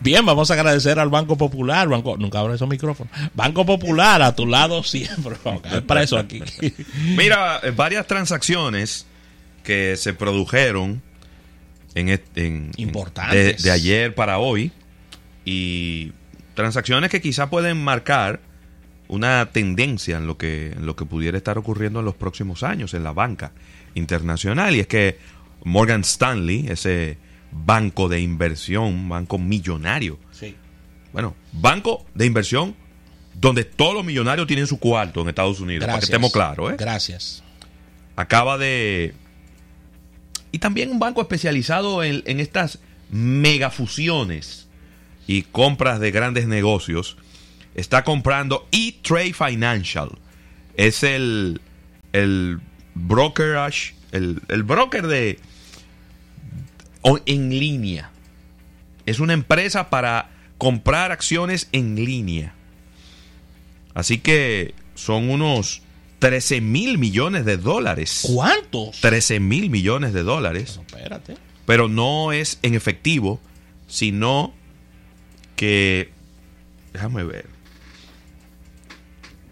Bien, vamos a agradecer al Banco Popular, Banco, nunca abro esos micrófonos. Banco Popular, a tu lado siempre. Es para eso aquí. Mira, eh, varias transacciones que se produjeron en, en- Importantes. De, de ayer para hoy y transacciones que quizá pueden marcar una tendencia en lo que en lo que pudiera estar ocurriendo en los próximos años en la banca internacional y es que Morgan Stanley, ese banco de inversión, banco millonario, Sí. bueno, banco de inversión donde todos los millonarios tienen su cuarto en Estados Unidos, para que estemos claros, ¿eh? Gracias. acaba de... Y también un banco especializado en, en estas megafusiones y compras de grandes negocios. Está comprando E-Trade Financial. Es el, el brokerage, el, el broker de... en línea. Es una empresa para comprar acciones en línea. Así que son unos 13 mil millones de dólares. ¿Cuántos? 13 mil millones de dólares. No, espérate. Pero no es en efectivo, sino que... Déjame ver.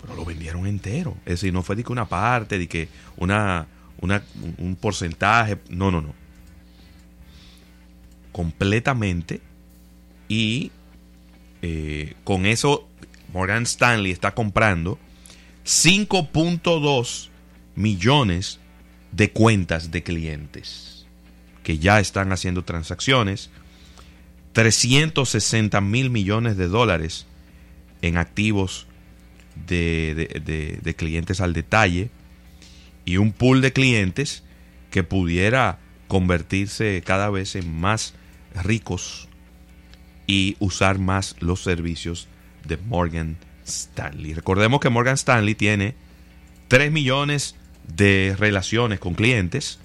Pero lo vendieron entero. Es decir, no fue de que una parte, de que una, una, un porcentaje. No, no, no. Completamente. Y eh, con eso Morgan Stanley está comprando 5.2 millones de cuentas de clientes que ya están haciendo transacciones, 360 mil millones de dólares en activos de, de- de- de clientes al detalle y un pool de clientes que pudiera convertirse cada vez en más ricos y usar más los servicios de Morgan Stanley. Recordemos que Morgan Stanley tiene 3 millones de relaciones con clientes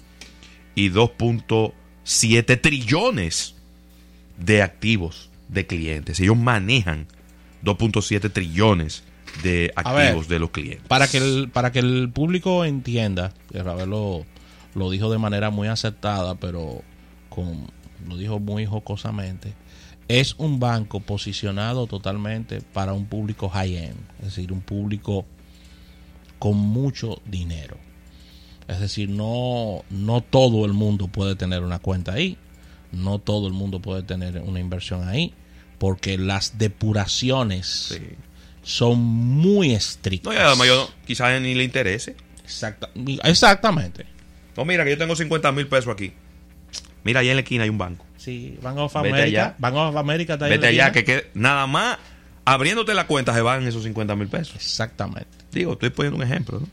y 2.7 trillones de activos de clientes. Ellos manejan 2.7 trillones de ver, activos de los clientes. Para que el, para que el público entienda, Ravel lo, lo dijo de manera muy acertada, pero con, lo dijo muy jocosamente, es un banco posicionado totalmente para un público high-end, es decir, un público con mucho dinero. Es decir, no, no todo el mundo puede tener una cuenta ahí, no todo el mundo puede tener una inversión ahí, porque las depuraciones Sí. son muy estrictas. No, y además yo quizás ni le interese. Exacta- exactamente. No, mira, que yo tengo 50 mil pesos aquí. Mira, allá en la esquina hay un banco. Sí, Bank of Vete America. allá. Bank of America está ahí en Vete la allá, que, esquina. que nada más abriéndote la cuenta se van esos 50 mil pesos. Exactamente. Digo, estoy poniendo un ejemplo. ¿no?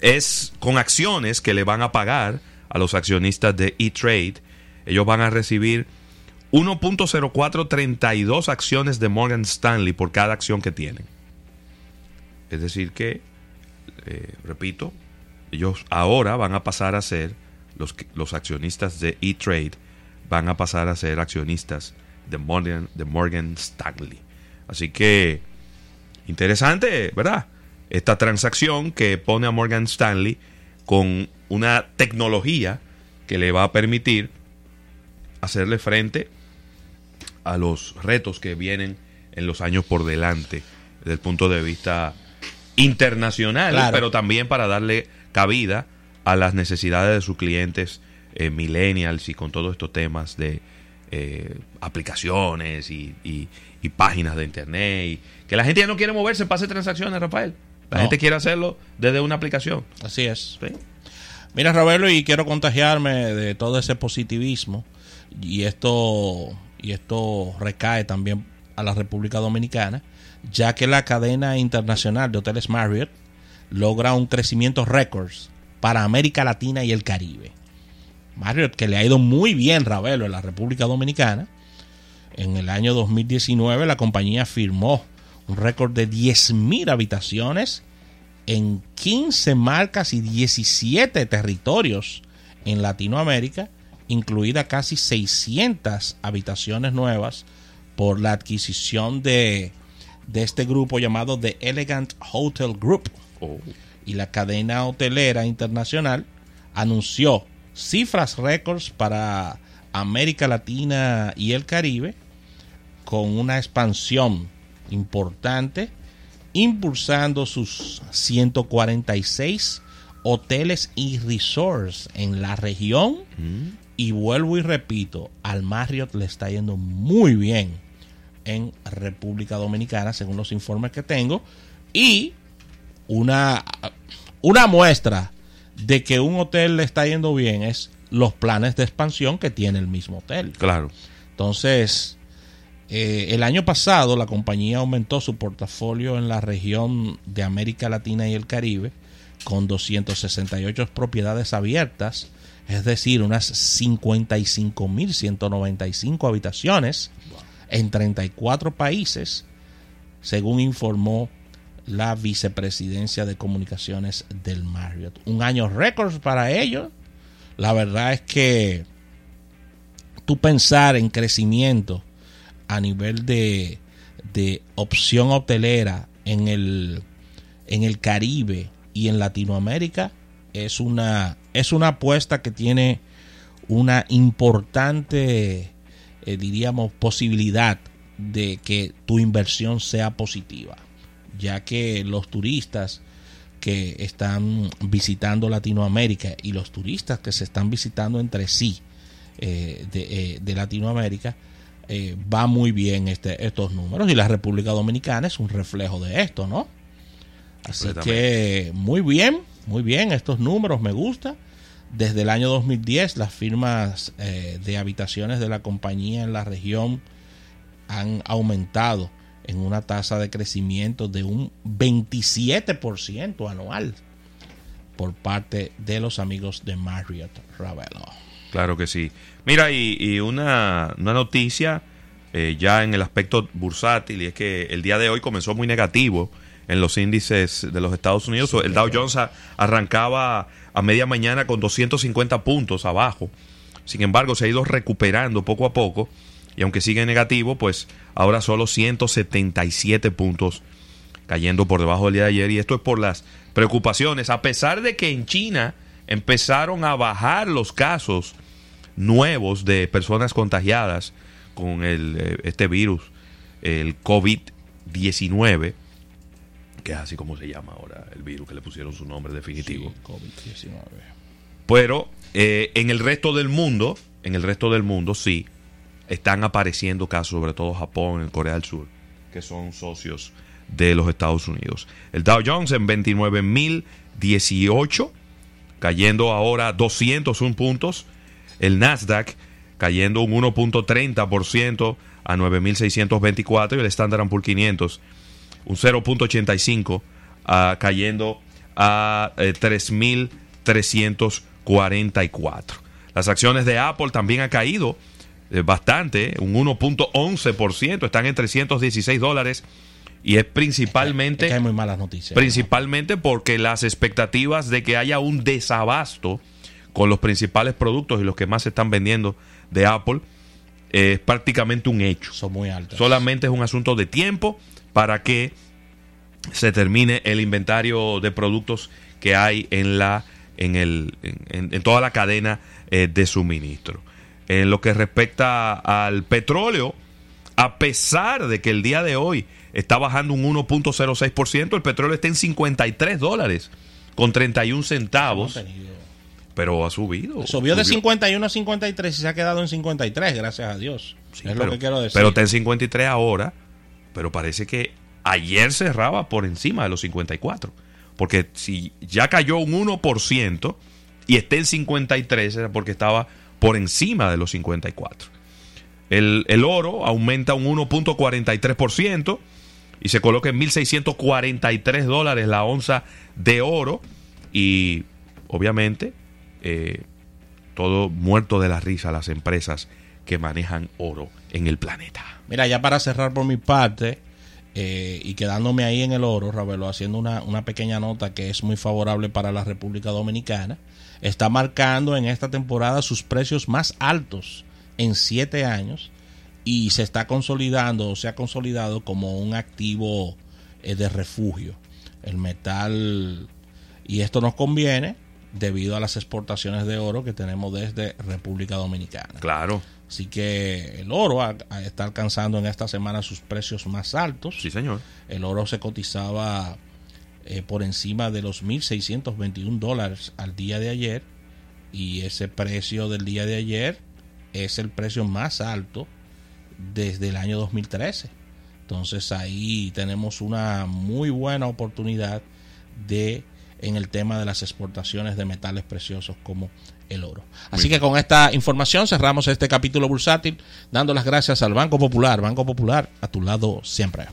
Es con acciones que le van a pagar a los accionistas de E-Trade. Ellos van a recibir 1.0432 acciones de Morgan Stanley por cada acción que tienen. Es decir que, eh, repito, ellos ahora van a pasar a ser, los, los accionistas de E-Trade van a pasar a ser accionistas de Morgan, de Morgan Stanley. Así que, interesante, ¿verdad? Esta transacción que pone a Morgan Stanley con una tecnología que le va a permitir hacerle frente a los retos que vienen en los años por delante desde el punto de vista internacional, Claro. pero también para darle cabida a las necesidades de sus clientes eh, millennials y con todos estos temas de eh, aplicaciones y, y- y páginas de internet. Y, que la gente ya no quiere moverse para hacer transacciones, Rafael. La No. gente quiere hacerlo desde una aplicación. Así es. ¿sí? Mira, Ravelo, y quiero contagiarme de todo ese positivismo. Y esto, y esto recae también a la República Dominicana, ya que la cadena internacional de hoteles Marriott logra un crecimiento récord para América Latina y el Caribe. Marriott, que le ha ido muy bien, Ravelo, en la República Dominicana. En el año 2019 la compañía firmó un récord de 10.000 habitaciones en 15 marcas y 17 territorios en Latinoamérica, incluida casi 600 habitaciones nuevas por la adquisición de, de este grupo llamado The Elegant Hotel Group. Oh. Y la cadena hotelera internacional anunció cifras récords para América Latina y el Caribe con una expansión importante, impulsando sus 146 hoteles y resorts en la región. Y vuelvo y repito, al Marriott le está yendo muy bien en República Dominicana, según los informes que tengo. Y una, una muestra de que un hotel le está yendo bien es los planes de expansión que tiene el mismo hotel. Claro. Entonces, eh, el año pasado la compañía aumentó su portafolio en la región de América Latina y el Caribe con 268 propiedades abiertas, es decir, unas 55.195 habitaciones en 34 países, según informó la vicepresidencia de comunicaciones del Marriott. Un año récord para ellos. La verdad es que tú pensar en crecimiento a nivel de, de opción hotelera en el, en el Caribe y en Latinoamérica es una, es una apuesta que tiene una importante, eh, diríamos, posibilidad de que tu inversión sea positiva, ya que los turistas que están visitando Latinoamérica y los turistas que se están visitando entre sí eh, de, eh, de, Latinoamérica, eh, va muy bien este, estos números y la República Dominicana es un reflejo de esto, ¿no? Así que muy bien, muy bien, estos números me gustan. Desde el año 2010 las firmas eh, de habitaciones de la compañía en la región han aumentado en una tasa de crecimiento de un 27% anual por parte de los amigos de Marriott Ravelo. Claro que sí. Mira, y, una, una, noticia eh, ya en el aspecto bursátil, y es que el día de hoy comenzó muy negativo en los índices de los Estados Unidos. El Dow Jones arrancaba a media mañana con 250 puntos abajo. Sin embargo, se ha ido recuperando poco a poco. Y aunque sigue negativo, pues ahora solo 177 puntos cayendo por debajo del día de ayer. Y esto es por las preocupaciones. A pesar de que en China empezaron a bajar los casos nuevos de personas contagiadas con el, este virus, el COVID-19 que es así como se llama ahora el virus, que le pusieron su nombre definitivo. Sí, COVID-19. Pero eh, en el resto del mundo, en el resto del mundo sí, están apareciendo casos, sobre todo Japón, en Corea del Sur, que son socios de los Estados Unidos. El Dow Jones en 29.018, cayendo ahora 201 puntos. El Nasdaq cayendo un 1.30% a 9.624 y el Standard Poor's 500 un 0.85, uh, cayendo a eh, 3.344. Las acciones de Apple también han caído eh, bastante, un 1.11%, están en 316 dólares. Y es principalmente. Es que hay muy malas noticias. Principalmente ¿no? porque las expectativas de que haya un desabasto con los principales productos y los que más se están vendiendo de Apple es prácticamente un hecho. Son muy altas. Solamente es un asunto de tiempo para que se termine el inventario de productos que hay en la en, el, en, en toda la cadena eh, de suministro. En lo que respecta al petróleo, a pesar de que el día de hoy está bajando un 1.06%, el petróleo está en 53 dólares con 31 centavos. Pero ha subido. Subió, subió, de 51 a 53 y se ha quedado en 53, gracias a Dios. Sí, es pero, lo que quiero decir. Pero está en 53 ahora pero parece que ayer cerraba por encima de los 54. Porque si ya cayó un 1% y está en 53 era porque estaba por encima de los 54. El, el oro aumenta un 1.43% y se coloca en 1.643 dólares la onza de oro y obviamente eh, todo muerto de la risa las empresas que manejan oro en el planeta. Mira, ya para cerrar por mi parte, eh, y quedándome ahí en el oro, Ravelo, haciendo una, una pequeña nota que es muy favorable para la República Dominicana, está marcando en esta temporada sus precios más altos en siete años y se está consolidando, o se ha consolidado como un activo eh, de refugio. El metal, y esto nos conviene debido a las exportaciones de oro que tenemos desde República Dominicana. Claro. Así que el oro está alcanzando en esta semana sus precios más altos. Sí, señor. El oro se cotizaba eh, por encima de los 1.621 dólares al día de ayer y ese precio del día de ayer es el precio más alto desde el año 2013. Entonces ahí tenemos una muy buena oportunidad de en el tema de las exportaciones de metales preciosos como el oro. Así que con esta información cerramos este capítulo bursátil, dando las gracias al Banco Popular. Banco Popular, a tu lado siempre.